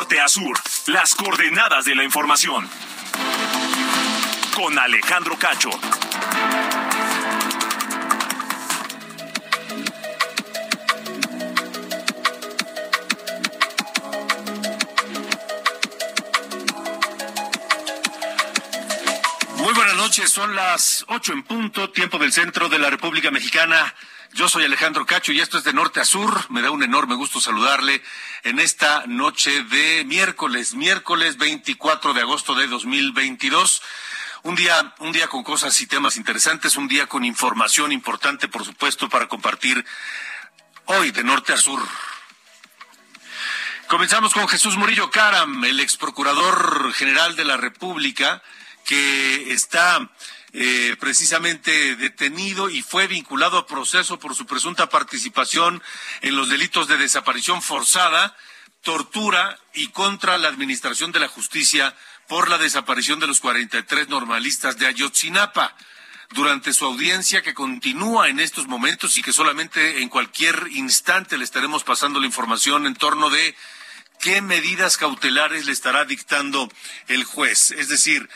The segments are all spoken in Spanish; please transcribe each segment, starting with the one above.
Norte a sur, las coordenadas de la información. Con Alejandro Cacho. Muy buenas noches, son las ocho en punto, tiempo del centro de la República Mexicana. Yo soy Alejandro Cacho y esto es de norte a sur. Me da un enorme gusto saludarle en esta noche de miércoles, miércoles 24 de agosto de 2022. Un día, un día con cosas y temas interesantes, un día con información importante, por supuesto, para compartir hoy de norte a sur. Comenzamos con Jesús Murillo Caram, el ex procurador general de la República, que está eh, precisamente detenido y fue vinculado a proceso por su presunta participación en los delitos de desaparición forzada, tortura y contra la administración de la justicia por la desaparición de los 43 normalistas de Ayotzinapa. Durante su audiencia que continúa en estos momentos y que solamente en cualquier instante le estaremos pasando la información en torno de qué medidas cautelares le estará dictando el juez. Es decir,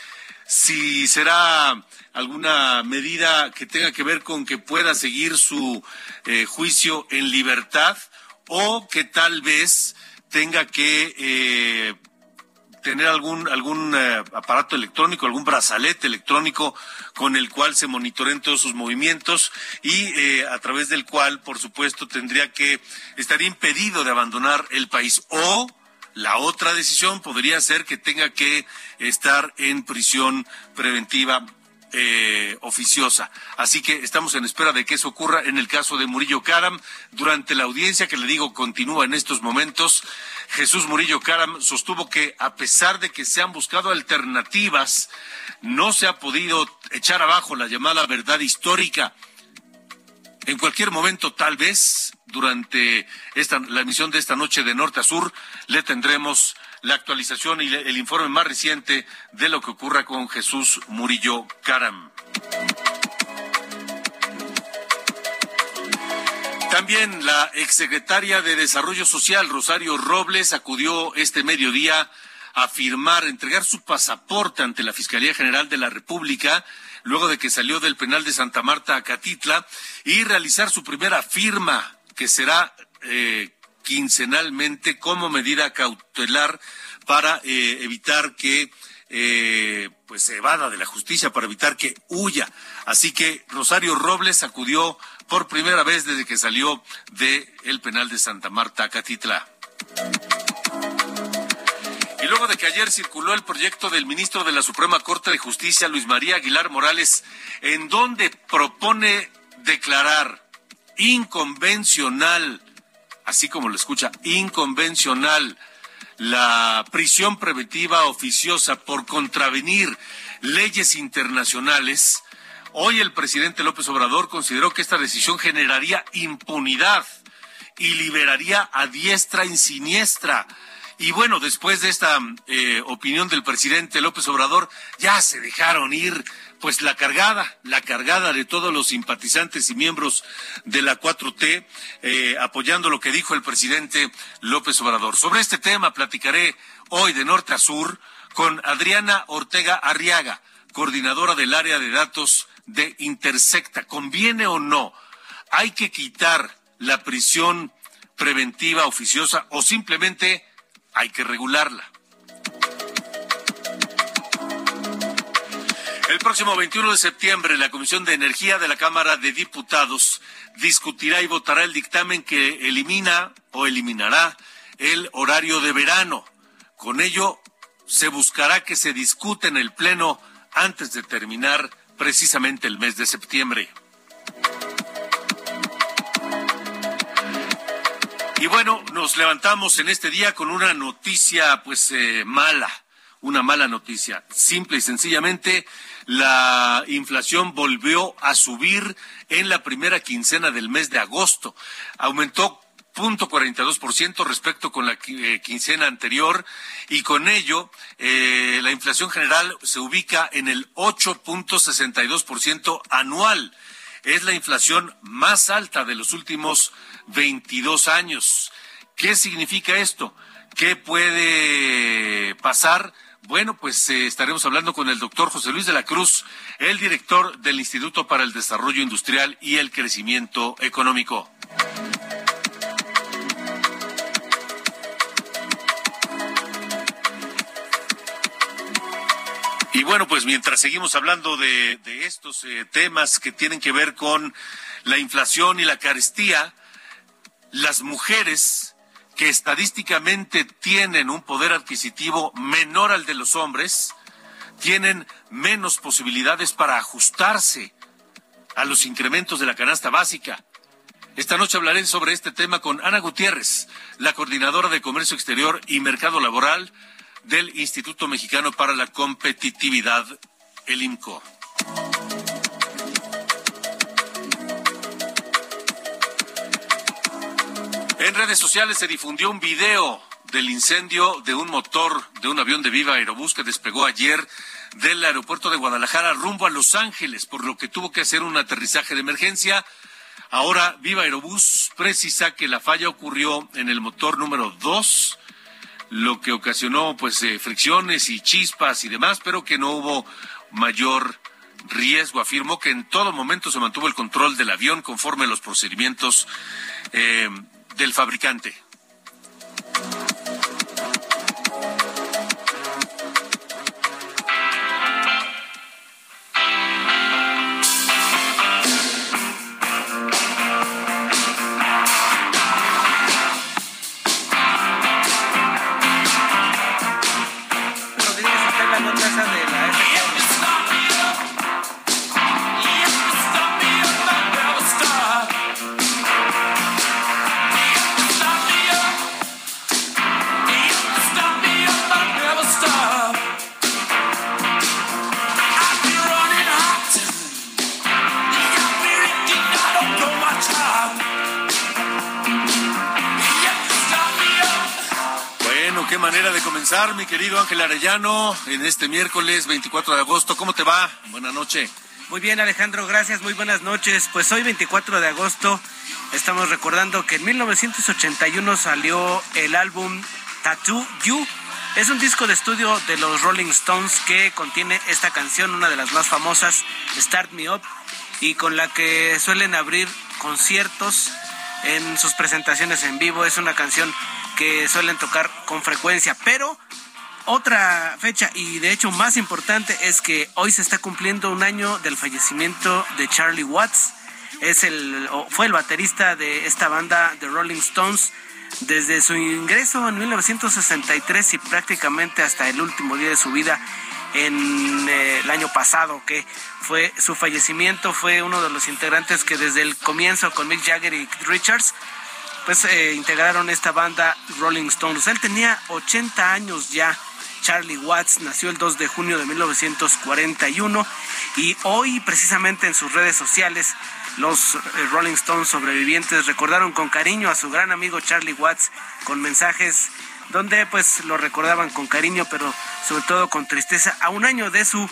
si será alguna medida que tenga que ver con que pueda seguir su eh, juicio en libertad o que tal vez tenga que eh, tener algún algún eh, aparato electrónico, algún brazalete electrónico con el cual se monitoreen todos sus movimientos y a través del cual, por supuesto, tendría que estaría impedido de abandonar el país. O la otra decisión podría ser que tenga que estar en prisión preventiva eh, oficiosa. Así que estamos en espera de que eso ocurra en el caso de Murillo Caram. Durante la audiencia, que le digo continúa en estos momentos, Jesús Murillo Caram sostuvo que a pesar de que se han buscado alternativas, no se ha podido echar abajo la llamada verdad histórica. En cualquier momento, tal vez, durante esta, la emisión de esta noche de norte a sur, le tendremos la actualización y el informe más reciente de lo que ocurra con Jesús Murillo Caram. También la exsecretaria de Desarrollo Social, Rosario Robles, acudió este mediodía a firmar, entregar su pasaporte ante la Fiscalía General de la República luego de que salió del penal de Santa Marta a Catitla y realizar su primera firma, que será eh, quincenalmente como medida cautelar para eh, evitar que eh, pues se evada de la justicia, para evitar que huya. Así que Rosario Robles acudió por primera vez desde que salió del penal de Santa Marta Catitla. Y luego de que ayer circuló el proyecto del ministro de la Suprema Corte de Justicia, Luis María Aguilar Morales, en donde propone declarar inconvencional, así como lo escucha, inconvencional, la prisión preventiva oficiosa por contravenir leyes internacionales, hoy el presidente López Obrador consideró que esta decisión generaría impunidad y liberaría a diestra y siniestra. Y bueno, después de esta eh, opinión del presidente López Obrador, ya se dejaron ir pues la cargada, la cargada de todos los simpatizantes y miembros de la 4T, eh, apoyando lo que dijo el presidente López Obrador. Sobre este tema platicaré hoy de norte a sur con Adriana Ortega Arriaga, coordinadora del área de datos de Intersecta. ¿Conviene o no? ¿Hay que quitar la prisión preventiva oficiosa o simplemente hay que regularla. El próximo 21 de septiembre, la Comisión de Energía de la Cámara de Diputados discutirá y votará el dictamen que elimina o eliminará el horario de verano. Con ello, se buscará que se discute en el Pleno antes de terminar precisamente el mes de septiembre. Y bueno, nos levantamos en este día con una noticia pues eh, mala, una mala noticia. Simple y sencillamente, la inflación volvió a subir en la primera quincena del mes de agosto. Aumentó 0.42% respecto con la eh, quincena anterior y con ello eh, la inflación general se ubica en el 8.62% anual. Es la inflación más alta de los últimos 22 años. ¿Qué significa esto? ¿Qué puede pasar? Bueno, pues eh, estaremos hablando con el doctor José Luis de la Cruz, el director del Instituto para el Desarrollo Industrial y el Crecimiento Económico. Y bueno, pues mientras seguimos hablando de, estos eh, temas que tienen que ver con la inflación y la carestía, las mujeres que estadísticamente tienen un poder adquisitivo menor al de los hombres, tienen menos posibilidades para ajustarse a los incrementos de la canasta básica. Esta noche hablaré sobre este tema con Ana Gutiérrez, la coordinadora de Comercio Exterior y Mercado Laboral del Instituto Mexicano para la Competitividad, el IMCO. Redes sociales se difundió un video del incendio de un motor de un avión de Viva Aerobús que despegó ayer del aeropuerto de Guadalajara rumbo a Los Ángeles, por lo que tuvo que hacer un aterrizaje de emergencia. Ahora Viva Aerobús precisa que la falla ocurrió en el motor número 2 lo que ocasionó pues eh, fricciones y chispas y demás, pero que no hubo mayor riesgo. Afirmó que en todo momento se mantuvo el control del avión conforme a los procedimientos eh, del fabricante. Querido Ángel Arellano, en este miércoles 24 de agosto. ¿Cómo te va? Buenas noches. Muy bien, Alejandro, gracias. Muy buenas noches. Pues hoy, 24 de agosto, estamos recordando que en 1981 salió el álbum Tattoo You. Es un disco de estudio de los Rolling Stones que contiene esta canción, una de las más famosas, Start Me Up, y con la que suelen abrir conciertos en sus presentaciones en vivo. Es una canción que suelen tocar con frecuencia, pero otra fecha y de hecho más importante es que hoy se está cumpliendo un año del fallecimiento de Charlie Watts. Es el, fue el baterista de esta banda de Rolling Stones desde su ingreso en 1963 y prácticamente hasta el último día de su vida en eh, el año pasado, que fue su fallecimiento, fue uno de los integrantes que desde el comienzo con Mick Jagger y Keith Richards pues eh, integraron esta banda Rolling Stones. Él tenía 80 años ya Charlie Watts nació el 2 de junio de 1941 y hoy precisamente en sus redes sociales los eh, Rolling Stones sobrevivientes recordaron con cariño a su gran amigo Charlie Watts con mensajes donde pues lo recordaban con cariño pero sobre todo con tristeza a un año de su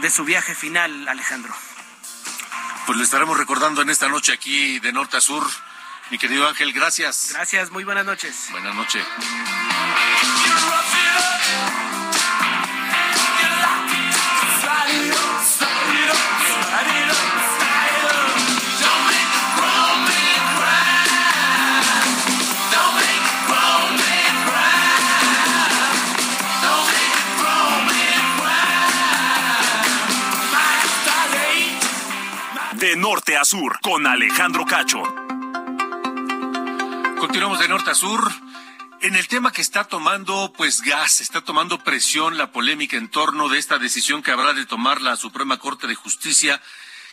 de su viaje final Alejandro. Pues lo estaremos recordando en esta noche aquí de norte a sur. Mi querido Ángel, gracias. Gracias, muy buenas noches. Buenas noches. De norte a sur, con Alejandro Cacho. Continuamos de norte a sur. En el tema que está tomando, pues gas, está tomando presión la polémica en torno de esta decisión que habrá de tomar la Suprema Corte de Justicia,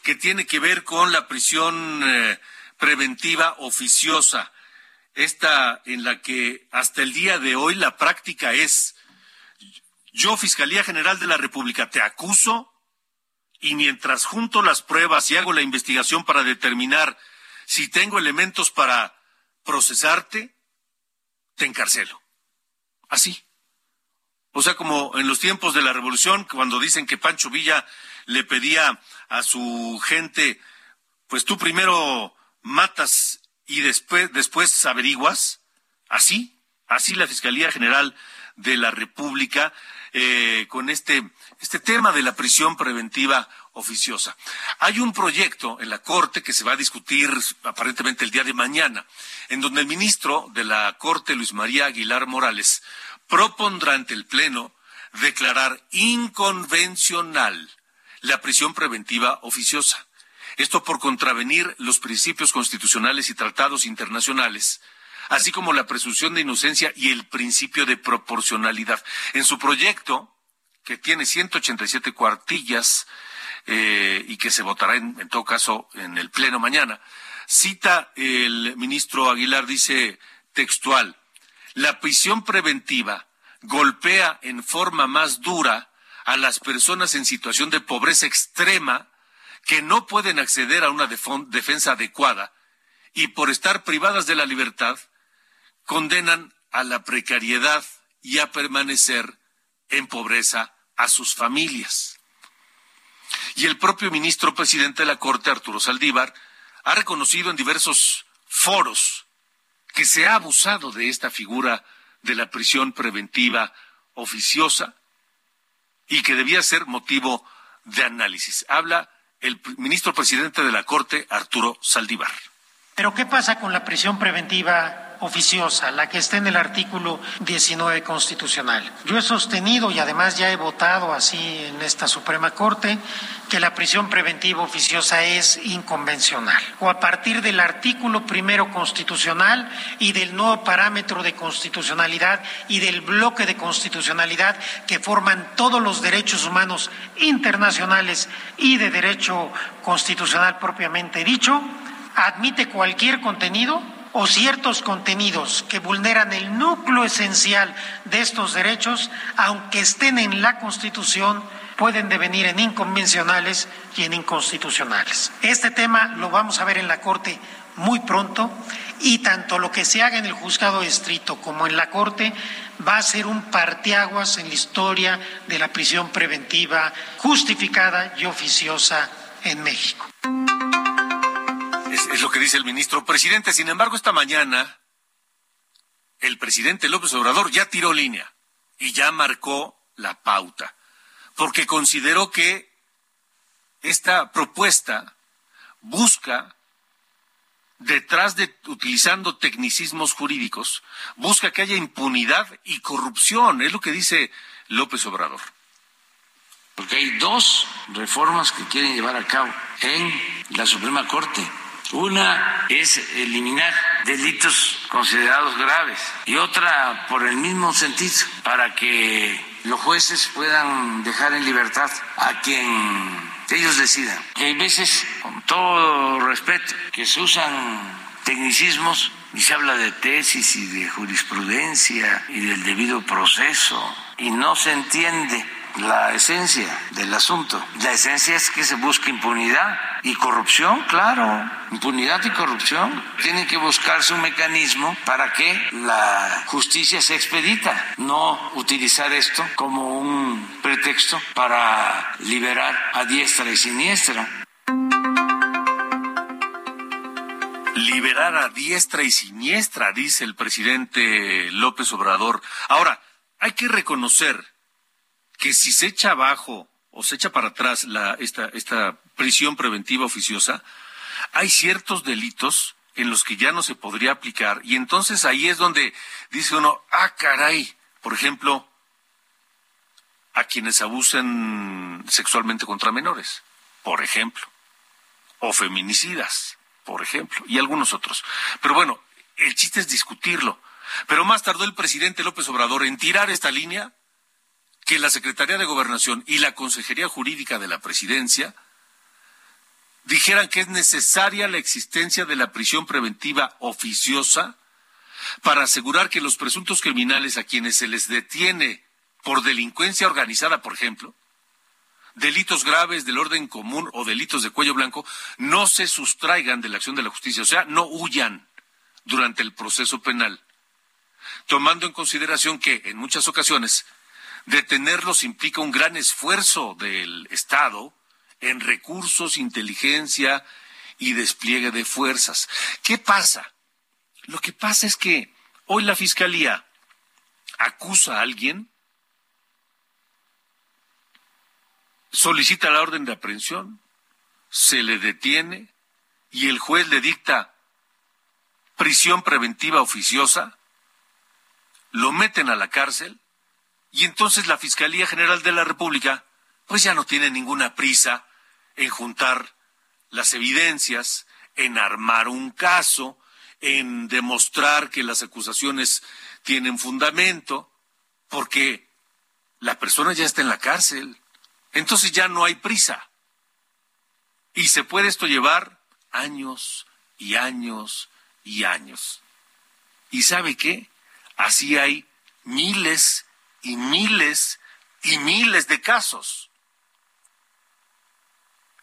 que tiene que ver con la prisión eh, preventiva oficiosa. esta en la que hasta el día de hoy la práctica es, yo, Fiscalía General de la República, te acuso y mientras junto las pruebas y hago la investigación para determinar si tengo elementos para procesarte, te encarcelo. Así. O sea, como en los tiempos de la revolución, cuando dicen que Pancho Villa le pedía a su gente, pues tú primero matas y después, después averiguas. Así, así la Fiscalía General de la República eh, con este, este tema de la prisión preventiva oficiosa. Hay un proyecto en la Corte que se va a discutir aparentemente el día de mañana, en donde el ministro de la Corte, Luis María Aguilar Morales, propondrá ante el Pleno declarar inconvencional la prisión preventiva oficiosa. Esto por contravenir los principios constitucionales y tratados internacionales, así como la presunción de inocencia y el principio de proporcionalidad. En su proyecto, que tiene 187 cuartillas eh, y que se votará en, en todo caso en el Pleno mañana, cita el ministro Aguilar, dice textual, la prisión preventiva golpea en forma más dura a las personas en situación de pobreza extrema que no pueden acceder a una defensa adecuada y por estar privadas de la libertad condenan a la precariedad y a permanecer en pobreza a sus familias. Y el propio ministro presidente de la Corte, Arturo Saldívar, ha reconocido en diversos foros que se ha abusado de esta figura de la prisión preventiva oficiosa y que debía ser motivo de análisis. Habla el ministro presidente de la Corte, Arturo Saldívar. Pero ¿qué pasa con la prisión preventiva oficiosa, la que está en el artículo 19 constitucional. Yo he sostenido y además ya he votado así en esta Suprema Corte que la prisión preventiva oficiosa es inconvencional. O a partir del artículo primero constitucional y del nuevo parámetro de constitucionalidad y del bloque de constitucionalidad que forman todos los derechos humanos internacionales y de derecho constitucional propiamente dicho, admite cualquier contenido o ciertos contenidos que vulneran el núcleo esencial de estos derechos, aunque estén en la Constitución, pueden devenir en inconvencionales y en inconstitucionales. Este tema lo vamos a ver en la Corte muy pronto y tanto lo que se haga en el juzgado estricto como en la Corte va a ser un parteaguas en la historia de la prisión preventiva justificada y oficiosa en México es lo que dice el ministro presidente. Sin embargo, esta mañana el presidente López Obrador ya tiró línea y ya marcó la pauta, porque consideró que esta propuesta busca, detrás de utilizando tecnicismos jurídicos, busca que haya impunidad y corrupción, es lo que dice López Obrador. Porque hay dos reformas que quieren llevar a cabo en la Suprema Corte una es eliminar delitos considerados graves y otra por el mismo sentido, para que los jueces puedan dejar en libertad a quien ellos decidan. hay veces, con todo respeto, que se usan tecnicismos y se habla de tesis y de jurisprudencia y del debido proceso y no se entiende la esencia del asunto. La esencia es que se busque impunidad y corrupción, claro. Impunidad y corrupción. Tiene que buscarse un mecanismo para que la justicia se expedita, no utilizar esto como un pretexto para liberar a diestra y siniestra. Liberar a diestra y siniestra, dice el presidente López Obrador. Ahora, hay que reconocer que si se echa abajo o se echa para atrás la, esta, esta prisión preventiva oficiosa, hay ciertos delitos en los que ya no se podría aplicar y entonces ahí es donde dice uno, ah, caray, por ejemplo, a quienes abusen sexualmente contra menores, por ejemplo, o feminicidas, por ejemplo, y algunos otros. Pero bueno, el chiste es discutirlo. Pero más tardó el presidente López Obrador en tirar esta línea que la Secretaría de Gobernación y la Consejería Jurídica de la Presidencia dijeran que es necesaria la existencia de la prisión preventiva oficiosa para asegurar que los presuntos criminales a quienes se les detiene por delincuencia organizada, por ejemplo, delitos graves del orden común o delitos de cuello blanco, no se sustraigan de la acción de la justicia, o sea, no huyan durante el proceso penal, tomando en consideración que en muchas ocasiones detenerlos implica un gran esfuerzo del Estado en recursos, inteligencia y despliegue de fuerzas. ¿Qué pasa? Lo que pasa es que hoy la Fiscalía acusa a alguien, solicita la orden de aprehensión, se le detiene y el juez le dicta prisión preventiva oficiosa, lo meten a la cárcel y entonces la Fiscalía General de la República pues ya no tiene ninguna prisa en juntar las evidencias, en armar un caso, en demostrar que las acusaciones tienen fundamento, porque la persona ya está en la cárcel. Entonces ya no hay prisa. Y se puede esto llevar años y años y años. ¿Y sabe qué? Así hay miles y miles y miles de casos.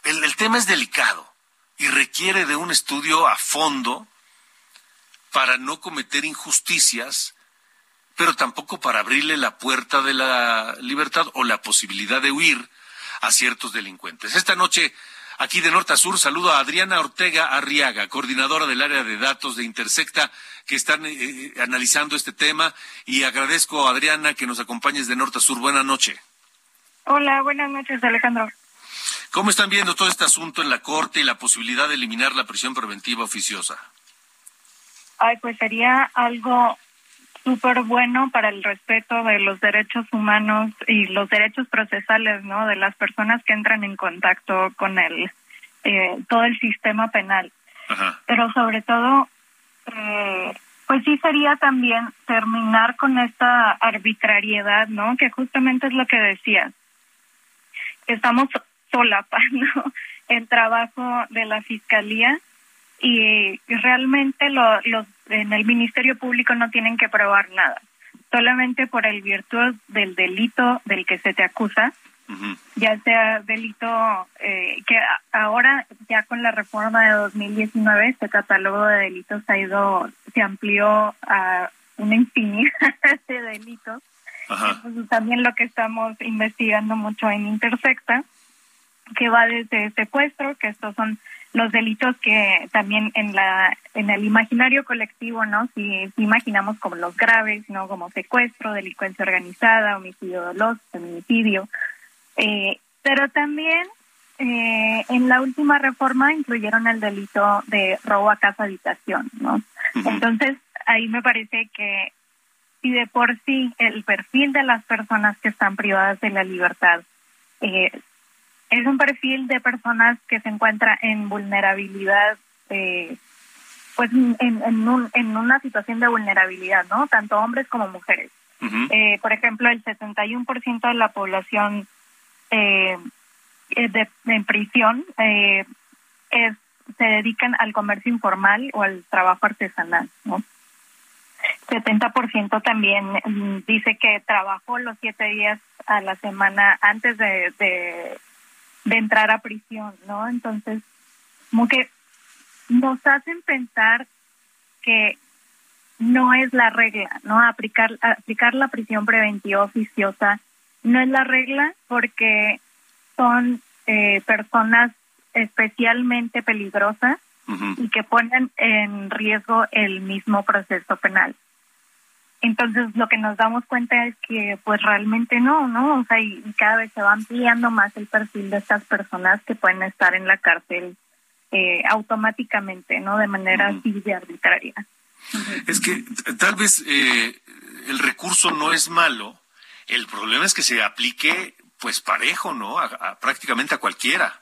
El, el tema es delicado y requiere de un estudio a fondo para no cometer injusticias, pero tampoco para abrirle la puerta de la libertad o la posibilidad de huir a ciertos delincuentes. Esta noche, aquí de norte a sur, saludo a Adriana Ortega Arriaga, coordinadora del área de datos de Intersecta, que están eh, eh, analizando este tema, y agradezco a Adriana que nos acompañes de norte a sur. Buenas noches. Hola, buenas noches, Alejandro. ¿Cómo están viendo todo este asunto en la Corte y la posibilidad de eliminar la prisión preventiva oficiosa? Ay, pues sería algo súper bueno para el respeto de los derechos humanos y los derechos procesales, ¿no? De las personas que entran en contacto con el eh, todo el sistema penal. Pero sobre todo, eh, pues sí sería también terminar con esta arbitrariedad, ¿no? Que justamente es lo que decías. Estamos solapando el trabajo de la fiscalía y realmente lo, los en el Ministerio Público no tienen que probar nada, solamente por el virtud del delito del que se te acusa, ya sea delito eh, que ahora ya con la reforma de 2019 este catálogo de delitos ha ido se amplió a una infinidad de delitos. también lo que estamos investigando mucho en Intersecta, que va desde secuestro, que estos son los delitos que también en la en el imaginario colectivo, ¿no? Si, imaginamos como los graves, ¿no? Como secuestro, delincuencia organizada, homicidio doloso, feminicidio. Eh, pero también eh, en la última reforma incluyeron el delito de robo a casa habitación, ¿no? Entonces, ahí me parece que si de por sí el perfil de las personas que están privadas de la libertad eh, es un perfil de personas que se encuentra en vulnerabilidad, eh, pues en, en, una situación de vulnerabilidad, ¿no? Tanto hombres como mujeres. Eh, por ejemplo, el 61% de la población eh, de, en prisión es, se dedican al comercio informal o al trabajo artesanal, ¿no? 70% también mm, dice que trabajó los siete días a la semana antes de de entrar a prisión, ¿no? Entonces, como que nos hacen pensar que no es la regla, ¿no? Aplicar, aplicar la prisión preventiva oficiosa no es la regla porque son eh, personas especialmente peligrosas y que ponen en riesgo el mismo proceso penal. Entonces lo que nos damos cuenta es que pues realmente no, ¿no? O sea, y, cada vez se va ampliando más el perfil de estas personas que pueden estar en la cárcel eh, automáticamente, ¿no? De manera así de arbitraria. Es que tal vez eh, el recurso no es malo, el problema es que se aplique pues parejo, ¿no? prácticamente a cualquiera.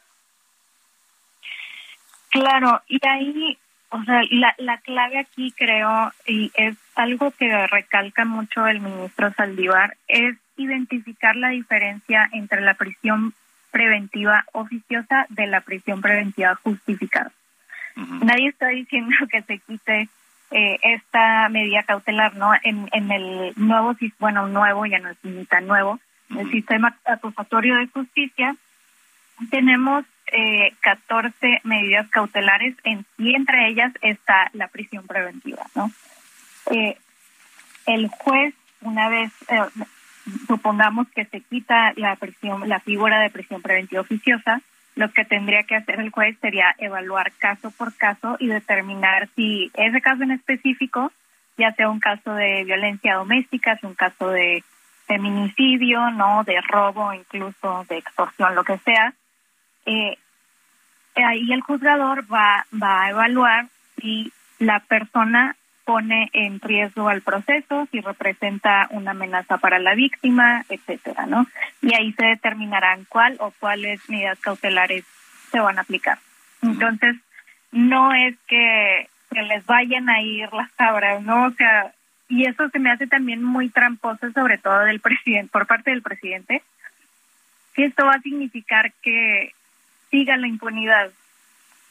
Claro, y ahí o sea, la, la clave aquí creo, y es algo que recalca mucho el ministro Saldívar, es identificar la diferencia entre la prisión preventiva oficiosa de la prisión preventiva justificada. Nadie está diciendo que se quite eh, esta medida cautelar, ¿no? En, en el nuevo, bueno, nuevo, ya no es ni tan nuevo, el sistema acusatorio de justicia, tenemos eh, 14 medidas cautelares en, y entre ellas está la prisión preventiva, ¿no? Eh, el juez, una vez, eh, supongamos que se quita la prisión, la figura de prisión preventiva oficiosa, lo que tendría que hacer el juez sería evaluar caso por caso y determinar si ese caso en específico, ya sea un caso de violencia doméstica, es un caso de feminicidio, no, de robo, incluso de extorsión, lo que sea, eh, ahí el juzgador va va a evaluar si la persona pone en riesgo al proceso, si representa una amenaza para la víctima, etcétera, ¿no? Y ahí se determinarán cuál o cuáles medidas cautelares se van a aplicar. Entonces, no es que, les vayan a ir las cabras, ¿no? O sea, y eso se me hace también muy tramposo, sobre todo del presidente, por parte del presidente, que esto va a significar que siga la impunidad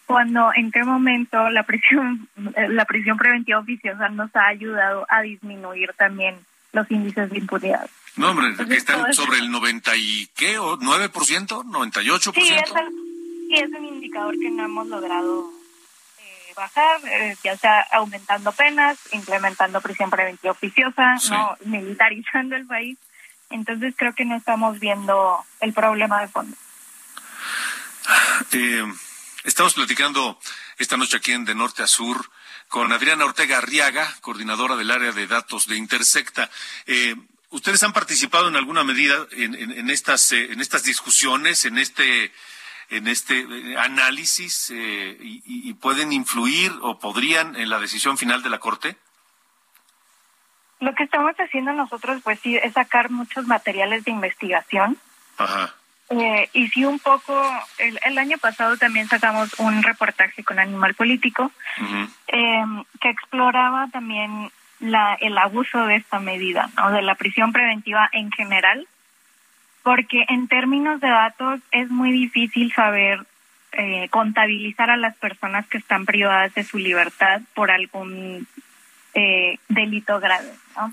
cuando en qué momento la prisión la prisión preventiva oficiosa nos ha ayudado a disminuir también los índices de impunidad. No, hombre, que están sobre el 90 y qué, o 9%, 98%. Sí, es, el, sí, es un indicador que no hemos logrado eh, bajar, eh, ya sea aumentando penas, implementando prisión preventiva oficiosa, no militarizando el país. Entonces creo que no estamos viendo el problema de fondo. Eh, Estamos platicando esta noche aquí en De Norte a Sur con Adriana Ortega Arriaga, coordinadora del área de datos de Intersecta. Eh, ¿Ustedes han participado en alguna medida en, estas, eh, en estas discusiones, en este, en este eh, análisis y, pueden influir o podrían en la decisión final de la Corte? Lo que estamos haciendo nosotros, pues sí, es sacar muchos materiales de investigación. Ajá. Eh, y sí, un poco, el, año pasado también sacamos un reportaje con Animal Político em, que exploraba también la, el abuso de esta medida, ¿no? de la prisión preventiva en general, porque en términos de datos es muy difícil saber eh, contabilizar a las personas que están privadas de su libertad por algún eh, delito grave. ¿no?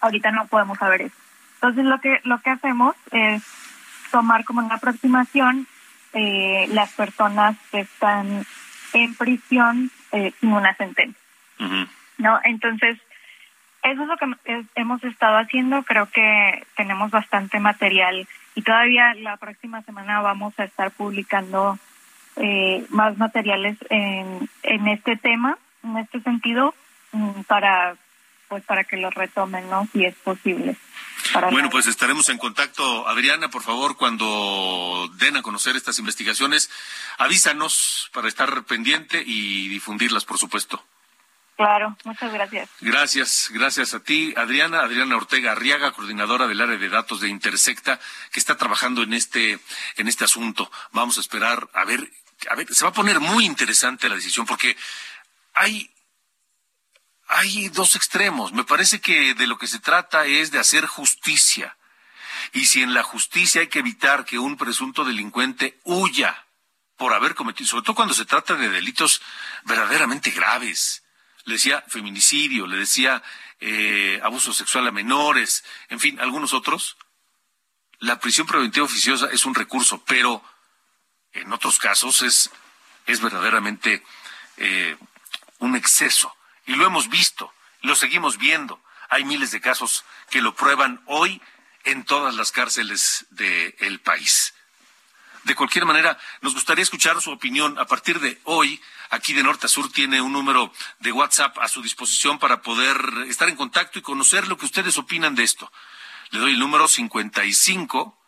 Ahorita no podemos saber eso. Entonces lo que lo que hacemos es tomar como una aproximación eh, las personas que están en prisión eh, sin una sentencia. ¿No? Entonces, eso es lo que hemos estado haciendo. Creo que tenemos bastante material y todavía la próxima semana vamos a estar publicando eh, más materiales en, en este tema, en este sentido, mm, para pues para que lo retomen, ¿no? Si es posible. Bueno, pues estaremos en contacto. Adriana, por favor, cuando den a conocer estas investigaciones, avísanos para estar pendiente y difundirlas, por supuesto. Claro, muchas gracias. Gracias, gracias a ti, Adriana. Adriana Ortega Arriaga, coordinadora del área de datos de Intersecta, que está trabajando en este, en este asunto. Vamos a esperar a ver, a ver, se va a poner muy interesante la decisión porque hay hay dos extremos. Me parece que de lo que se trata es de hacer justicia. Y si en la justicia hay que evitar que un presunto delincuente huya por haber cometido, sobre todo cuando se trata de delitos verdaderamente graves, le decía feminicidio, le decía eh, abuso sexual a menores, en fin, algunos otros, la prisión preventiva oficiosa es un recurso, pero en otros casos es, es verdaderamente eh, un exceso. Y lo hemos visto, lo seguimos viendo. Hay miles de casos que lo prueban hoy en todas las cárceles del país. De cualquier manera, nos gustaría escuchar su opinión. A partir de hoy, aquí de norte a sur tiene un número de WhatsApp a su disposición para poder estar en contacto y conocer lo que ustedes opinan de esto. Le doy el número 55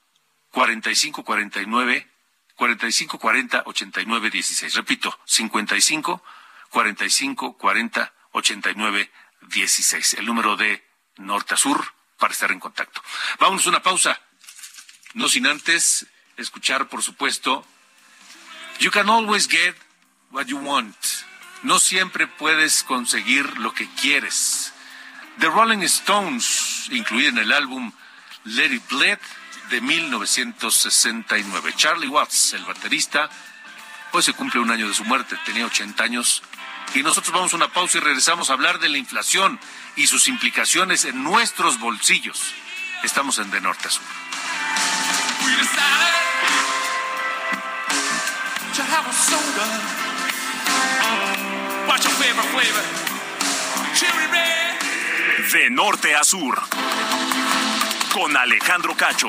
45 49 45 40 89 16. Repito, 55 45 40 8916, el número de norte a sur para estar en contacto. Vamos a una pausa, no sin antes escuchar, por supuesto, You can always get what you want. No siempre puedes conseguir lo que quieres. The Rolling Stones, incluida en el álbum Let It Bleed de 1969. Charlie Watts, el baterista, hoy se cumple un año de su muerte, tenía 80 años Y nosotros vamos a una pausa y regresamos a hablar de la inflación y sus implicaciones en nuestros bolsillos. Estamos en De Norte a Sur. De norte a sur. Con Alejandro Cacho.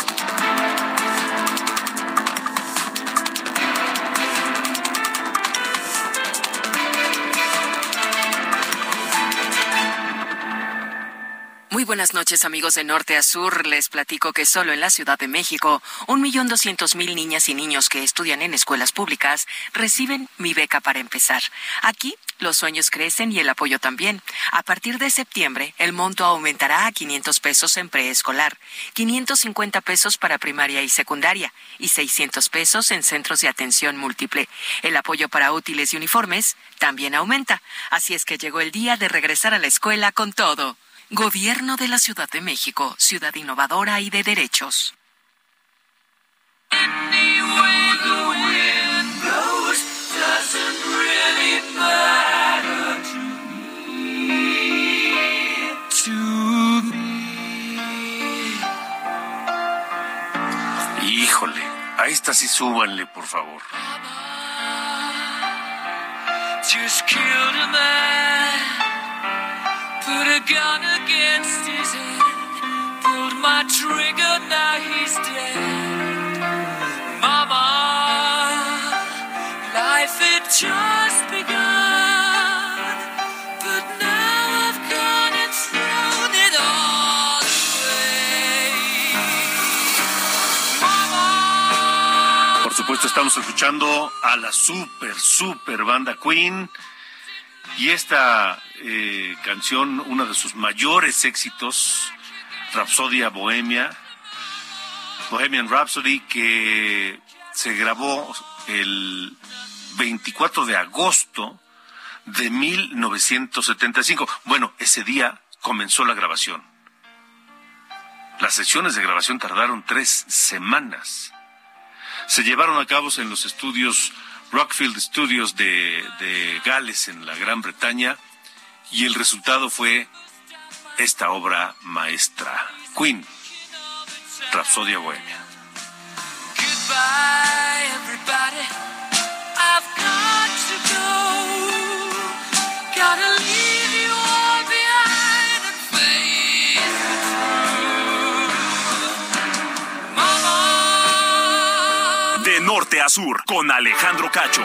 Muy buenas noches amigos de Norte a Sur. Les platico que solo en la Ciudad de México, un millón doscientos mil niñas y niños que estudian en escuelas públicas reciben mi beca para empezar. Aquí los sueños crecen y el apoyo también. A partir de septiembre, el monto aumentará a 500 pesos en preescolar, 550 pesos para primaria y secundaria y 600 pesos en centros de atención múltiple. El apoyo para útiles y uniformes también aumenta. Así es que llegó el día de regresar a la escuela con todo. Gobierno de la Ciudad de México, ciudad innovadora y de derechos. Híjole, a esta sí súbanle, por favor. Just killed a man, put a gun against his head, pulled my trigger, now he's dead. Mama, life had just begun, but now I've gone and thrown it all away. Mama. Por supuesto, estamos escuchando a la super, super banda Queen. Y esta eh, canción, uno de sus mayores éxitos, Rapsodia Bohemia, Bohemian Rhapsody, que se grabó el 24 de agosto de 1975. Bueno, ese día comenzó la grabación. Las sesiones de grabación tardaron tres semanas. Se llevaron a cabo en los estudios Rockfield Studios de, de Gales, en la Gran Bretaña, y el resultado fue esta obra maestra, Queen, Rapsodia Bohemia. Sur. Con Alejandro Cacho.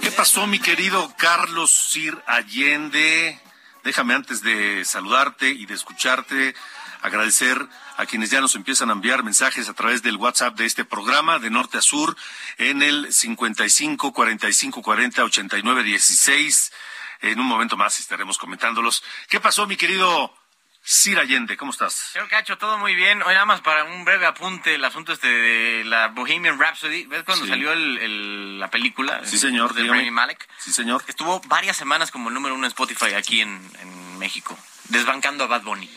¿Qué pasó, mi querido Carlos Sir Allende? Déjame antes de saludarte y de escucharte, agradecer a quienes ya nos empiezan a enviar mensajes a través del WhatsApp de este programa, de norte a sur, en el 55 45 40 89 16. En un momento más estaremos comentándolos. ¿Qué pasó, mi querido Sir Allende? ¿Cómo estás? Señor Cacho, todo muy bien. Hoy nada más para un breve apunte, el asunto este de la Bohemian Rhapsody. ¿Ves cuando Sí. salió el- el- la película? Sí, señor, De. Rami Malek. Sí, señor. Estuvo varias semanas como el número uno en Spotify aquí en, en México, desbancando a Bad Bunny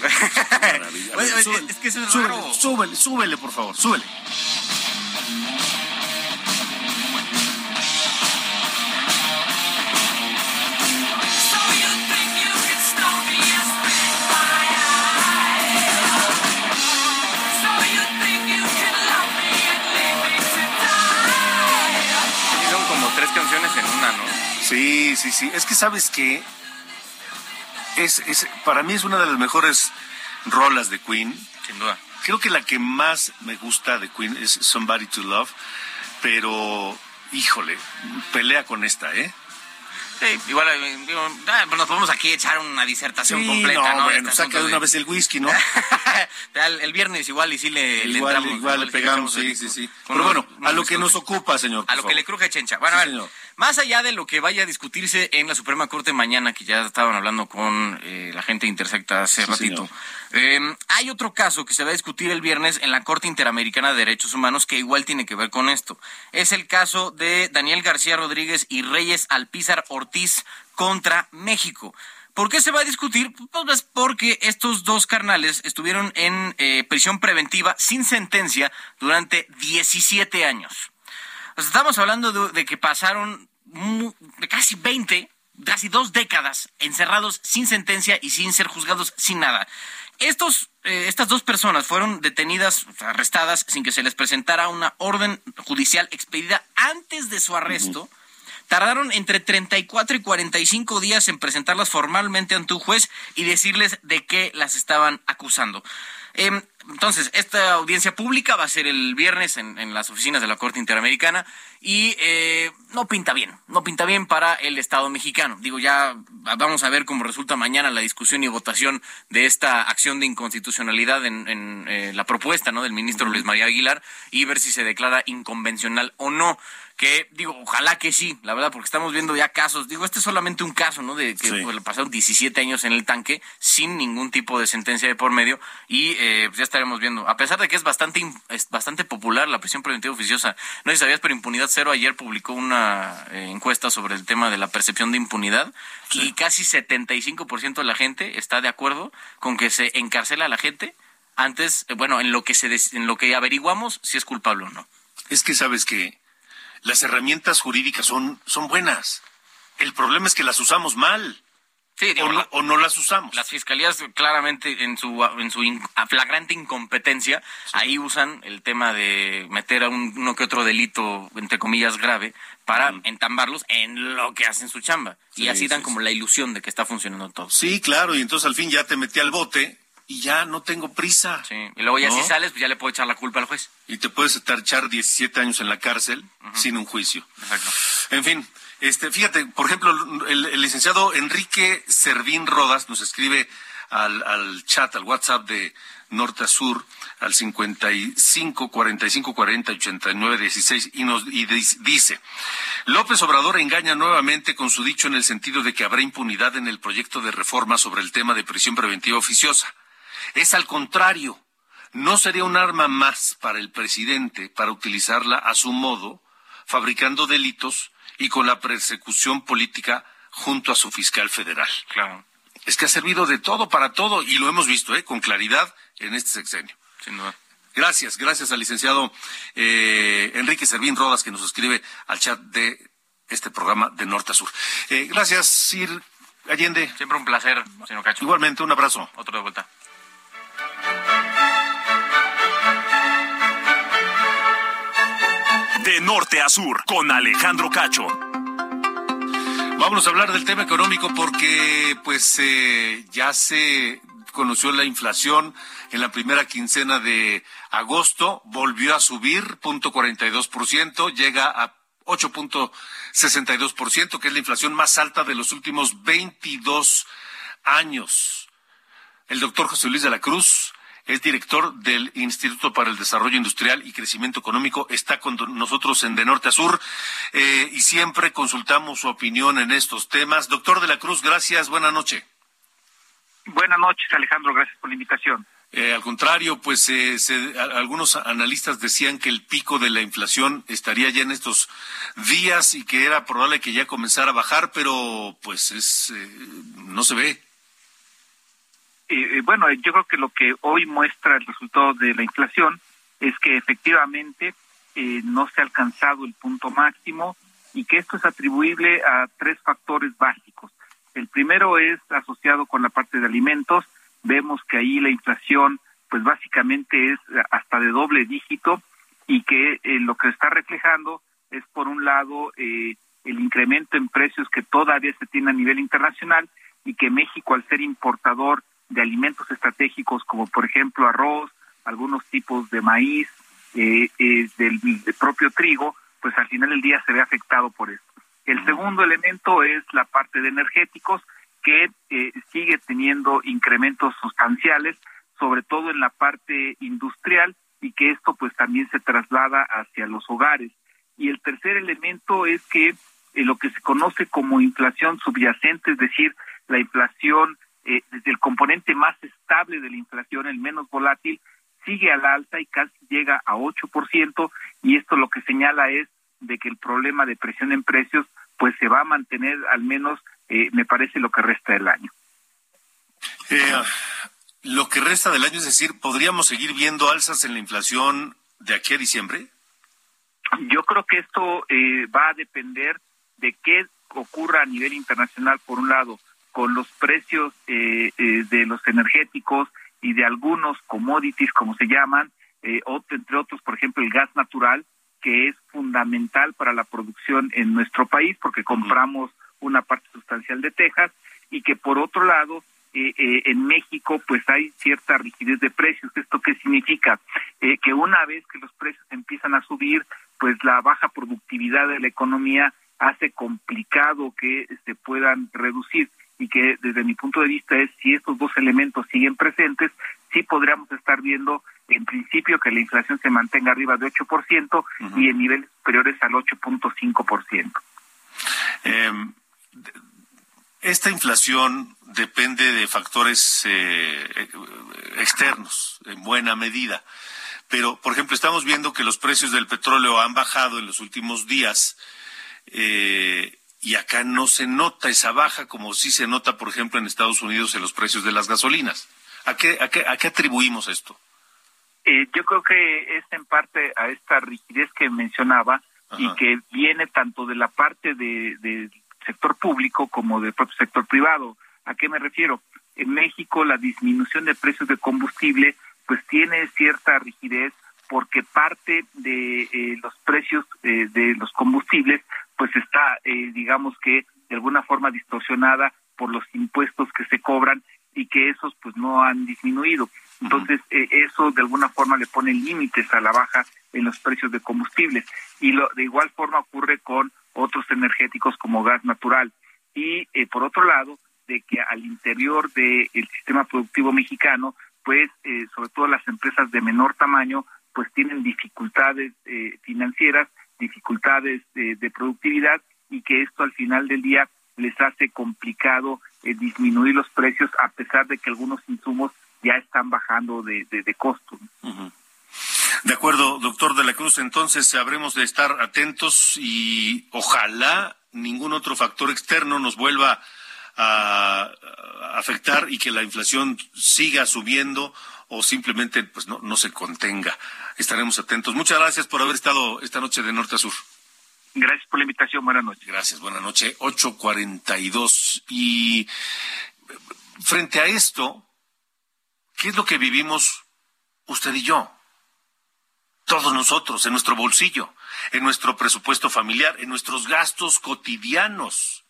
maravilla. Ver, Oye, súbele, es que eso es súbele, raro. súbele, súbele, por favor. Sí, sí, sí. Es que sabes que es, es, para mí es una de las mejores rolas de Queen. Sin duda. Creo que la que más me gusta de Queen es Somebody to Love, pero híjole, pelea con esta, ¿eh? Sí, igual eh, digo, ah, pues nos podemos aquí echar una disertación Sí, completa, no, ¿no? bueno, Este saca de una vez el whisky, ¿no? el, el viernes igual y sí le, le igual, entramos. igual le pegamos, sí, sí, sí. Pero unos- bueno, a lo que nos ocupa, señor. A lo que le cruje chencha. Bueno, Sí, a ver, señor. Más allá de lo que vaya a discutirse en la Suprema Corte mañana, que ya estaban hablando con eh, la gente de Intersecta hace Sí, ratito, eh, hay otro caso que se va a discutir el viernes en la Corte Interamericana de Derechos Humanos que igual tiene que ver con esto. Es el caso de Daniel García Rodríguez y Reyes Alpizar Ortiz contra México. ¿Por qué se va a discutir? Pues porque estos dos carnales estuvieron en eh, prisión preventiva sin sentencia durante 17 años. Sea, estamos hablando de, de que pasaron casi 20, casi dos décadas encerrados sin sentencia y sin ser juzgados sin nada. Estos, eh, estas dos personas fueron detenidas, arrestadas, sin que se les presentara una orden judicial expedida antes de su arresto. Tardaron entre 34 y 45 días en presentarlas formalmente ante un juez y decirles de qué las estaban acusando. Em, entonces, esta audiencia pública va a ser el viernes en, en las oficinas de la Corte Interamericana y eh, no pinta bien, no pinta bien para el Estado mexicano. Digo, ya vamos a ver cómo resulta mañana la discusión y votación de esta acción de inconstitucionalidad en, en, eh, la propuesta ¿no? del ministro Luis María Aguilar y ver si se declara inconvencional o no. Que digo, ojalá que sí, la verdad, porque estamos viendo ya casos. Digo, este es solamente un caso, ¿no? De que Sí. pues, pasaron 17 años en el tanque sin ningún tipo de sentencia de por medio y eh, pues ya estaremos viendo. A pesar de que es bastante es bastante popular la prisión preventiva oficiosa. No sé si sabías, pero Impunidad Cero ayer publicó una eh, encuesta sobre el tema de la percepción de impunidad y casi 75% de la gente está de acuerdo con que se encarcela a la gente antes, eh, bueno, en lo que se en lo que averiguamos si es culpable o no. Es que sabes que las herramientas jurídicas son, son buenas. El problema es que las usamos mal. Sí, digo, o, no, la- o no las usamos. Las fiscalías claramente en su en su in- flagrante incompetencia ahí usan el tema de meter a un, uno que otro delito entre comillas grave para entambarlos en lo que hacen su chamba y Sí, así dan como la ilusión de que está funcionando todo. Sí, claro, y entonces al fin ya te metí al bote y ya no tengo prisa. Sí, y luego ya ¿No? si sales pues ya le puedo echar la culpa al juez. Y te puedes estar echar 17 años en la cárcel sin un juicio. Exacto. En fin, este, fíjate, por ejemplo, el, licenciado Enrique Servín Rodas nos escribe al, al chat, al WhatsApp de Norte a Sur, al 55 45 40 89 16 y nos y dice, López Obrador engaña nuevamente con su dicho en el sentido de que habrá impunidad en el proyecto de reforma sobre el tema de prisión preventiva oficiosa. Es al contrario, no sería un arma más para el presidente para utilizarla a su modo, fabricando delitos y con la persecución política junto a su fiscal federal. Claro, Es que ha servido de todo para todo y lo hemos visto ¿eh? con claridad en este sexenio. sin duda. Gracias, gracias al licenciado eh, Enrique Servín Rodas que nos escribe al chat de este programa de Norte a Sur. Eh, gracias, Sir Allende. Siempre un placer, señor Cacho. Igualmente, un abrazo. Otro de vuelta. De norte a sur, con Alejandro Cacho. Vámonos a hablar del tema económico porque pues eh, ya se conoció la inflación en la primera quincena de agosto, volvió a subir, 0.42%, llega a 8.62%, que es la inflación más alta de los últimos 22 años. El doctor José Luis de la Cruz es director del Instituto para el Desarrollo Industrial y Crecimiento Económico, está con nosotros en De Norte a Sur eh, y siempre consultamos su opinión en estos temas. Doctor de la Cruz, gracias, buena noche. Buenas noches, Alejandro, gracias por la invitación. Eh, al contrario, pues eh, se- a- algunos analistas decían que el pico de la inflación estaría ya en estos días y que era probable que ya comenzara a bajar, pero pues es eh, no se ve. Eh, eh, bueno, yo creo que lo que hoy muestra el resultado de la inflación es que efectivamente eh, no se ha alcanzado el punto máximo y que esto es atribuible a tres factores básicos. El primero es asociado con la parte de alimentos. Vemos que ahí la inflación, pues básicamente es hasta de doble dígito y que eh, lo que está reflejando es por un lado el incremento en precios que todavía se tiene a nivel internacional y que México, al ser importador de alimentos estratégicos como por ejemplo arroz, algunos tipos de maíz, eh, eh, del, del propio trigo, pues al final del día se ve afectado por esto. El segundo elemento es la parte de energéticos, que eh, sigue teniendo incrementos sustanciales, sobre todo en la parte industrial, y que esto pues también se traslada hacia los hogares. Y el tercer elemento es que eh, lo que se conoce como inflación subyacente, es decir, la inflación eh, desde el componente más estable de la inflación, el menos volátil, sigue al alza y casi llega a 8%, y esto lo que señala es de que el problema de presión en precios pues se va a mantener al menos, eh, me parece, lo que resta del año. Eh, lo que resta del año, es decir, ¿podríamos seguir viendo alzas en la inflación de aquí a diciembre? Yo creo que esto eh, va a depender de qué ocurra a nivel internacional, por un lado, con los precios eh, eh, de los energéticos y de algunos commodities, como se llaman, eh, entre otros, por ejemplo, el gas natural, que es fundamental para la producción en nuestro país, porque compramos una parte sustancial de Texas, y que por otro lado, eh, eh, en México, pues hay cierta rigidez de precios. ¿Esto qué significa? Eh, que una vez que los precios empiezan a subir, pues la baja productividad de la economía hace complicado que se puedan reducir y que desde mi punto de vista es si estos dos elementos siguen presentes, sí podríamos estar viendo en principio que la inflación se mantenga arriba de 8% y en niveles superiores al 8.5%. Eh, esta inflación depende de factores eh, externos, en buena medida. Pero, por ejemplo, estamos viendo que los precios del petróleo han bajado en los últimos días eh, y acá no se nota esa baja como sí se nota, por ejemplo, en Estados Unidos en los precios de las gasolinas. ¿A qué, a qué, a qué atribuimos esto? Eh, yo creo que es en parte a esta rigidez que mencionaba y que viene tanto de la parte de, del sector público como del propio sector privado. ¿A qué me refiero? En México la disminución de precios de combustible pues tiene cierta rigidez porque parte de eh, los precios eh, de los combustibles pues está eh, digamos que de alguna forma distorsionada por los impuestos que se cobran y que esos pues no han disminuido. Entonces eh, eso de alguna forma le pone límites a la baja en los precios de combustibles. Y lo, de igual forma ocurre con otros energéticos como gas natural. Y eh, por otro lado de que al interior del sistema productivo mexicano pues eh, sobre todo las empresas de menor tamaño pues tienen dificultades eh, financieras dificultades de, productividad y que esto al final del día les hace complicado eh, disminuir los precios a pesar de que algunos insumos ya están bajando de, de, costo. De acuerdo, doctor de la Cruz, entonces habremos de estar atentos y ojalá ningún otro factor externo nos vuelva a afectar y que la inflación siga subiendo o simplemente pues no, no se contenga. Estaremos atentos. Muchas gracias por haber estado esta noche de norte a sur. Gracias por la invitación. Buenas noches. Gracias, buenas noches. 8.42. Y frente a esto, ¿qué es lo que vivimos usted y yo? Todos nosotros, en nuestro bolsillo, en nuestro presupuesto familiar, en nuestros gastos cotidianos.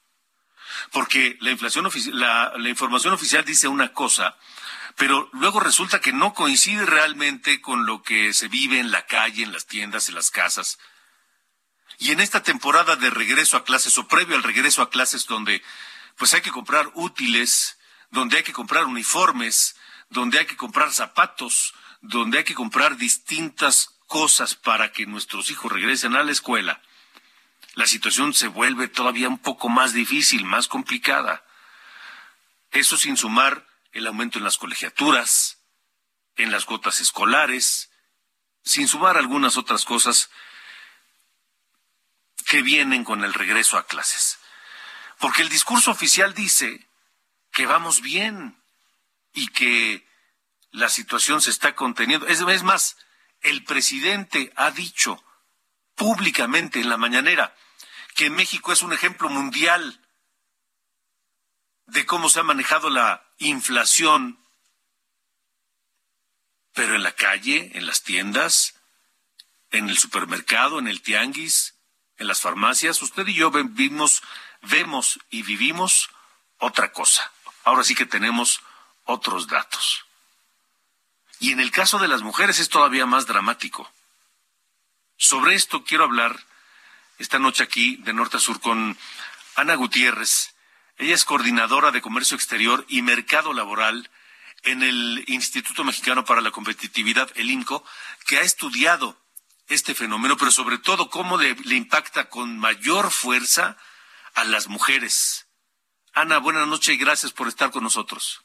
Porque la inflación la, la información oficial dice una cosa, pero luego resulta que no coincide realmente con lo que se vive en la calle, en las tiendas, en las casas. Y en esta temporada de regreso a clases o previo al regreso a clases donde pues hay que comprar útiles, donde hay que comprar uniformes, donde hay que comprar zapatos, donde hay que comprar distintas cosas para que nuestros hijos regresen a la escuela, la situación se vuelve todavía un poco más difícil, más complicada. Eso sin sumar el aumento en las colegiaturas, en las cuotas escolares, sin sumar algunas otras cosas que vienen con el regreso a clases. Porque el discurso oficial dice que vamos bien y que la situación se está conteniendo. Es, es más, el presidente ha dicho públicamente en la mañanera que México es un ejemplo mundial de cómo se ha manejado la inflación, pero en la calle, en las tiendas, en el supermercado, en el tianguis, en las farmacias, usted y yo vimos, vemos y vivimos otra cosa. Ahora sí que tenemos otros datos. Y en el caso de las mujeres es todavía más dramático. Sobre esto quiero hablar esta noche aquí de norte a sur con Ana Gutiérrez. Ella es coordinadora de Comercio Exterior y Mercado Laboral en el Instituto Mexicano para la Competitividad, el INCO, que ha estudiado este fenómeno, pero sobre todo cómo le, le impacta con mayor fuerza a las mujeres. Ana, buenas noches y gracias por estar con nosotros.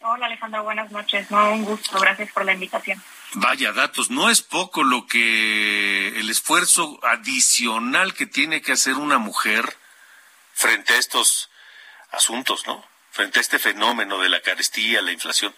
Hola Alejandro, buenas noches. No, un gusto, gracias por la invitación. Vaya datos, no es poco lo que el esfuerzo adicional que tiene que hacer una mujer frente a estos asuntos, ¿no? Frente a este fenómeno de la carestía, la inflación.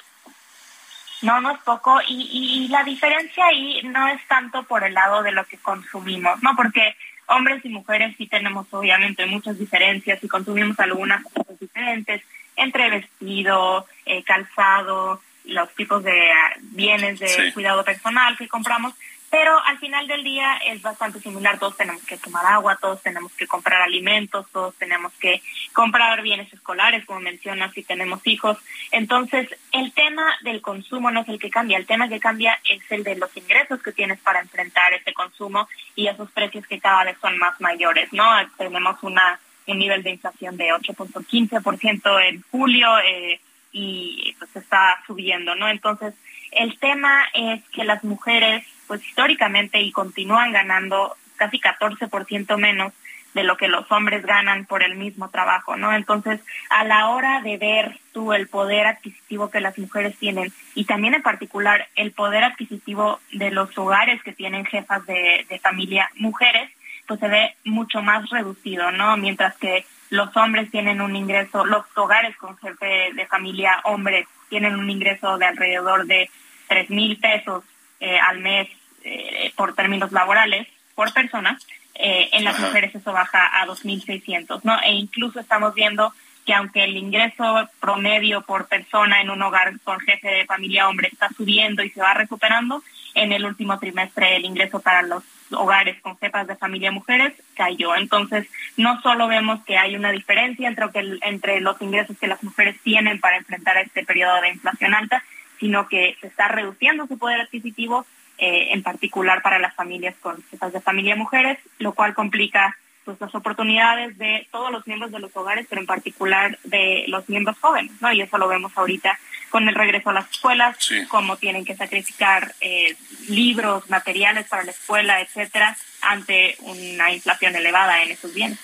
No, no es poco. Y, y, la diferencia ahí no es tanto por el lado de lo que consumimos, ¿no? Porque hombres y mujeres sí tenemos obviamente muchas diferencias y consumimos algunas cosas diferentes entre vestido, eh, calzado, los tipos de ah, bienes de cuidado personal que compramos, pero al final del día es bastante similar. Todos tenemos que tomar agua, todos tenemos que comprar alimentos, todos tenemos que comprar bienes escolares, como mencionas, si tenemos hijos. Entonces, el tema del consumo no es el que cambia, el tema que cambia es el de los ingresos que tienes para enfrentar este consumo y esos precios que cada vez son más mayores, ¿no? Tenemos una un nivel de inflación de 8.15% en julio eh, y pues está subiendo, ¿no? Entonces, el tema es que las mujeres, pues históricamente y continúan ganando casi 14% menos de lo que los hombres ganan por el mismo trabajo, ¿no? Entonces, a la hora de ver tú el poder adquisitivo que las mujeres tienen y también en particular el poder adquisitivo de los hogares que tienen jefas de, de familia mujeres, pues se ve mucho más reducido, ¿no? Mientras que los hombres tienen un ingreso, los hogares con jefe de familia hombres tienen un ingreso de alrededor de tres mil pesos eh, al mes eh, por términos laborales por persona, eh, en las mujeres eso baja a 2.600, ¿no? E incluso estamos viendo que aunque el ingreso promedio por persona en un hogar con jefe de familia hombre está subiendo y se va recuperando, en el último trimestre el ingreso para los hogares con jefas de familia mujeres cayó. Entonces, no solo vemos que hay una diferencia entre, entre los ingresos que las mujeres tienen para enfrentar este periodo de inflación alta, sino que se está reduciendo su poder adquisitivo, eh, en particular para las familias con jefas de familia mujeres, lo cual complica pues las oportunidades de todos los miembros de los hogares, pero en particular de los miembros jóvenes, ¿no? Y eso lo vemos ahorita con el regreso a las escuelas, cómo tienen que sacrificar eh, libros, materiales para la escuela, etcétera, ante una inflación elevada en esos bienes.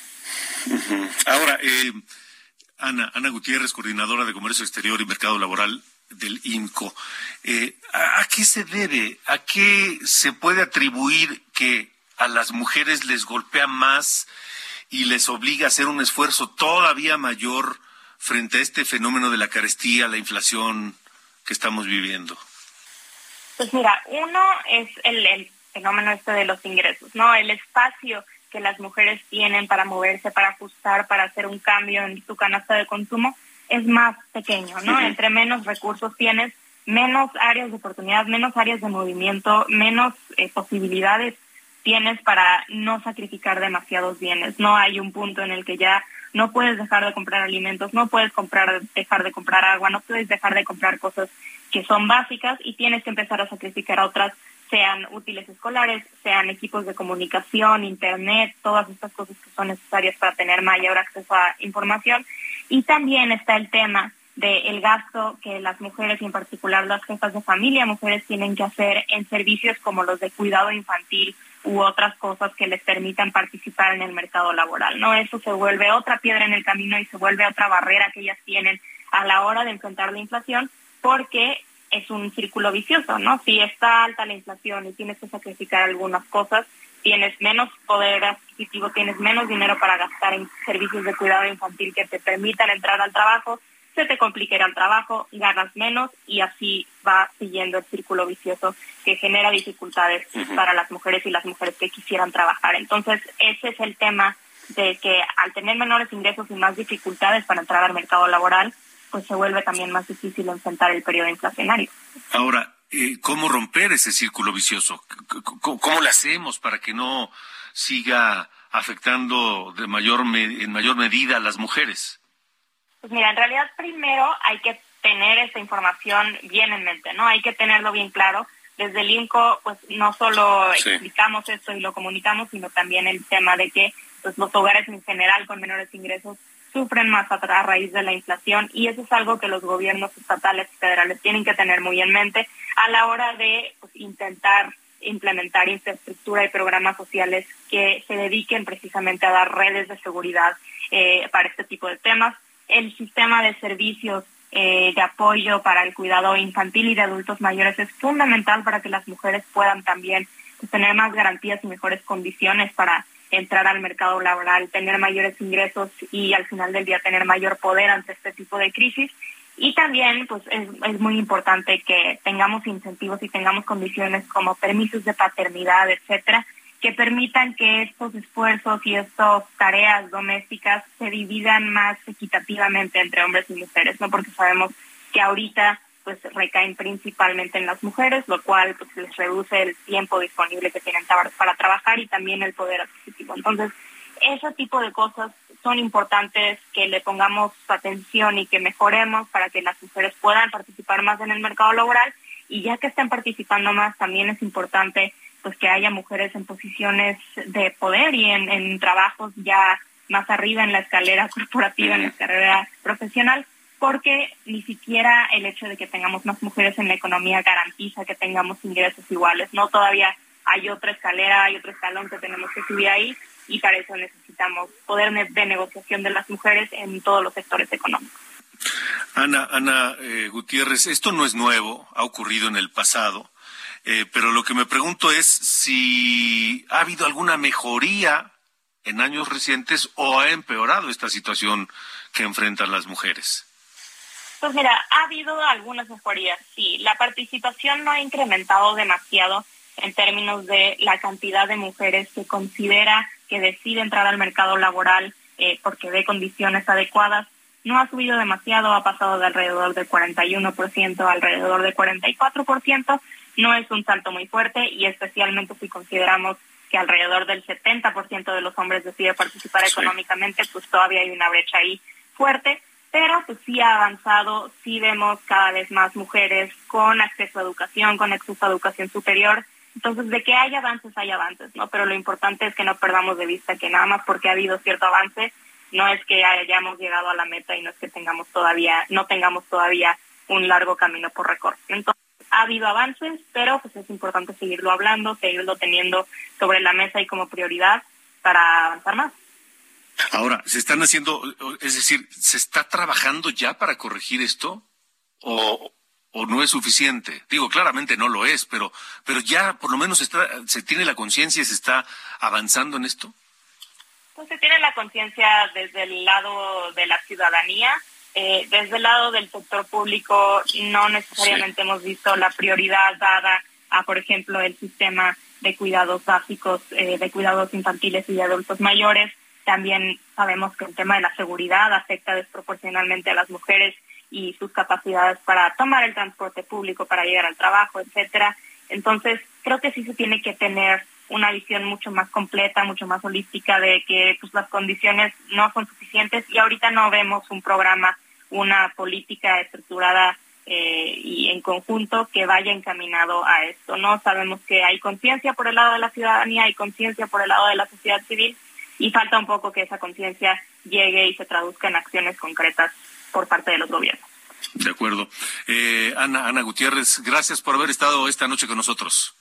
Ahora, eh, Ana, Ana Gutiérrez, coordinadora de Comercio Exterior y Mercado Laboral del INCO, eh, ¿a qué se debe? ¿A qué se puede atribuir que a las mujeres les golpea más y les obliga a hacer un esfuerzo todavía mayor frente a este fenómeno de la carestía, la inflación que estamos viviendo? Pues mira, uno es el, fenómeno este de los ingresos, ¿no? El espacio que las mujeres tienen para moverse, para ajustar, para hacer un cambio en su canasta de consumo es más pequeño, ¿no? Entre menos recursos tienes, menos áreas de oportunidad, menos áreas de movimiento, menos eh, posibilidades tienes para no sacrificar demasiados bienes. No hay un punto en el que ya no puedes dejar de comprar alimentos, no puedes comprar, dejar de comprar agua, no puedes dejar de comprar cosas que son básicas y tienes que empezar a sacrificar a otras, sean útiles escolares, sean equipos de comunicación, internet, todas estas cosas que son necesarias para tener mayor acceso a información. Y también está el tema del gasto que las mujeres y en particular las jefas de familia mujeres tienen que hacer en servicios como los de cuidado infantil u otras cosas que les permitan participar en el mercado laboral, ¿no? Eso se vuelve otra piedra en el camino y se vuelve otra barrera que ellas tienen a la hora de enfrentar la inflación porque es un círculo vicioso, ¿no? Si está alta la inflación y tienes que sacrificar algunas cosas, tienes menos poder adquisitivo, tienes menos dinero para gastar en servicios de cuidado infantil que te permitan entrar al trabajo, se te complicará el trabajo, ganas menos y así va siguiendo el círculo vicioso que genera dificultades para las mujeres y las mujeres que quisieran trabajar. Entonces, ese es el tema de que al tener menores ingresos y más dificultades para entrar al mercado laboral, pues se vuelve también más difícil enfrentar el periodo inflacionario. Ahora, eh, ¿cómo romper ese círculo vicioso? ¿Cómo, ¿Cómo, le hacemos para que no siga afectando de mayor en mayor medida a las mujeres? Pues mira, en realidad primero hay que tener esta información bien en mente, ¿no? Hay que tenerlo bien claro. Desde el INCO, pues no solo explicamos esto y lo comunicamos, sino también el tema de que pues, los hogares en general con menores ingresos sufren más a, raíz de la inflación y eso es algo que los gobiernos estatales y federales tienen que tener muy en mente a la hora de pues, intentar implementar infraestructura y programas sociales que se dediquen precisamente a dar redes de seguridad eh, para este tipo de temas. El sistema de servicios eh, de apoyo para el cuidado infantil y de adultos mayores es fundamental para que las mujeres puedan también pues, tener más garantías y mejores condiciones para entrar al mercado laboral, tener mayores ingresos y al final del día tener mayor poder ante este tipo de crisis. Y también pues es, es muy importante que tengamos incentivos y tengamos condiciones como permisos de paternidad, etcétera, que permitan que estos esfuerzos y estas tareas domésticas se dividan más equitativamente entre hombres y mujeres, ¿no? Porque sabemos que ahorita pues recaen principalmente en las mujeres, lo cual pues les reduce el tiempo disponible que tienen para trabajar y también el poder adquisitivo. Entonces, ese tipo de cosas son importantes que le pongamos atención y que mejoremos para que las mujeres puedan participar más en el mercado laboral. Y ya que estén participando más también es importante pues que haya mujeres en posiciones de poder y en, en trabajos ya más arriba en la escalera corporativa, en la escalera profesional, porque ni siquiera el hecho de que tengamos más mujeres en la economía garantiza que tengamos ingresos iguales. No todavía hay otra escalera, hay otro escalón que tenemos que subir ahí y para eso necesitamos poder de negociación de las mujeres en todos los sectores económicos. Ana, Ana eh, Gutiérrez, esto no es nuevo, ha ocurrido en el pasado, eh, pero lo que me pregunto es si ha habido alguna mejoría en años recientes o ha empeorado esta situación que enfrentan las mujeres. Pues mira, ha habido algunas mejorías, sí. La participación no ha incrementado demasiado en términos de la cantidad de mujeres que considera que decide entrar al mercado laboral eh, porque ve condiciones adecuadas. No ha subido demasiado, ha pasado de alrededor del 41% a alrededor del 44%. No es un salto muy fuerte y especialmente si consideramos que alrededor del 70% de los hombres decide participar económicamente, pues todavía hay una brecha ahí fuerte pero pues sí ha avanzado, sí vemos cada vez más mujeres con acceso a educación, con acceso a educación superior. Entonces, de que hay avances, hay avances, ¿no? Pero lo importante es que no perdamos de vista que nada más porque ha habido cierto avance, no es que hayamos llegado a la meta y no es que tengamos todavía, no tengamos todavía un largo camino por recorrer. Entonces, ha habido avances, pero pues es importante seguirlo hablando, seguirlo teniendo sobre la mesa y como prioridad para avanzar más. Ahora, ¿se están haciendo, es decir, ¿se está trabajando ya para corregir esto? ¿O, o no es suficiente? Digo, claramente no lo es, pero, pero ya por lo menos está, se tiene la conciencia y se está avanzando en esto. Pues se tiene la conciencia desde el lado de la ciudadanía. Eh, desde el lado del sector público no necesariamente hemos visto la prioridad dada a, por ejemplo, el sistema de cuidados básicos, eh, de cuidados infantiles y de adultos mayores. También sabemos que el tema de la seguridad afecta desproporcionalmente a las mujeres y sus capacidades para tomar el transporte público, para llegar al trabajo, etcétera. Entonces, creo que sí se tiene que tener una visión mucho más completa, mucho más holística de que pues, las condiciones no son suficientes y ahorita no vemos un programa, una política estructurada eh, y en conjunto que vaya encaminado a esto. No sabemos que hay conciencia por el lado de la ciudadanía, hay conciencia por el lado de la sociedad civil, y falta un poco que esa conciencia llegue y se traduzca en acciones concretas por parte de los gobiernos. De acuerdo. Eh, Ana, Ana Gutiérrez, gracias por haber estado esta noche con nosotros.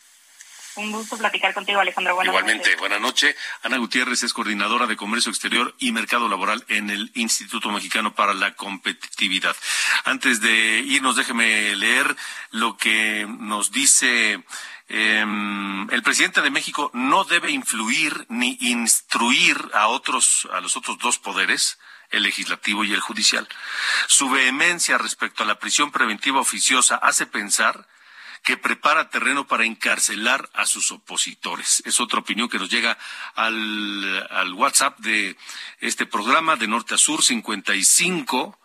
Un gusto platicar contigo, Alejandro. Buenas Igualmente, buenas noches. Ana Gutiérrez es coordinadora de Comercio Exterior y Mercado Laboral en el Instituto Mexicano para la Competitividad. Antes de irnos, déjeme leer lo que nos dice Em, el presidente de México no debe influir ni instruir a otros, a los otros dos poderes, el legislativo y el judicial. Su vehemencia respecto a la prisión preventiva oficiosa hace pensar que prepara terreno para encarcelar a sus opositores. Es otra opinión que nos llega al, al WhatsApp de este programa de norte a sur 55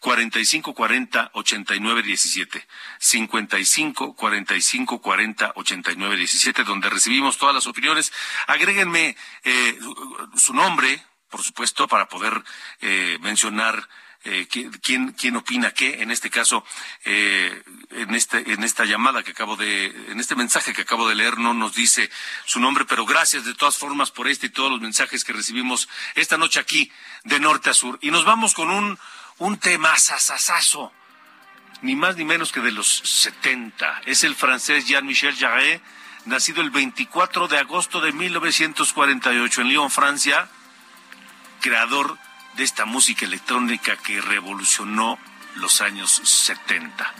45 40 89 17. 55 45 40 89 17, donde recibimos todas las opiniones. Agréguenme eh, su nombre, por supuesto, para poder eh, mencionar eh, quién, quién opina qué, en este caso, eh, en, este, en esta llamada que acabo de, en este mensaje que acabo de leer, no nos dice su nombre, pero gracias de todas formas por este y todos los mensajes que recibimos esta noche aquí, de norte a sur. Y nos vamos con un, un tema sasasazo, ni más ni menos que de los 70. Es el francés Jean-Michel Jarre, nacido el 24 de agosto de 1948 en Lyon, Francia, creador de esta música electrónica que revolucionó los años 70.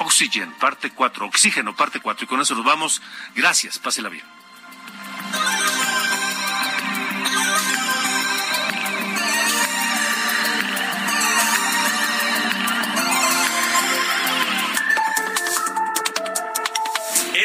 Oxygen, parte 4, Oxígeno, parte 4. Y con eso nos vamos. Gracias, pásela bien.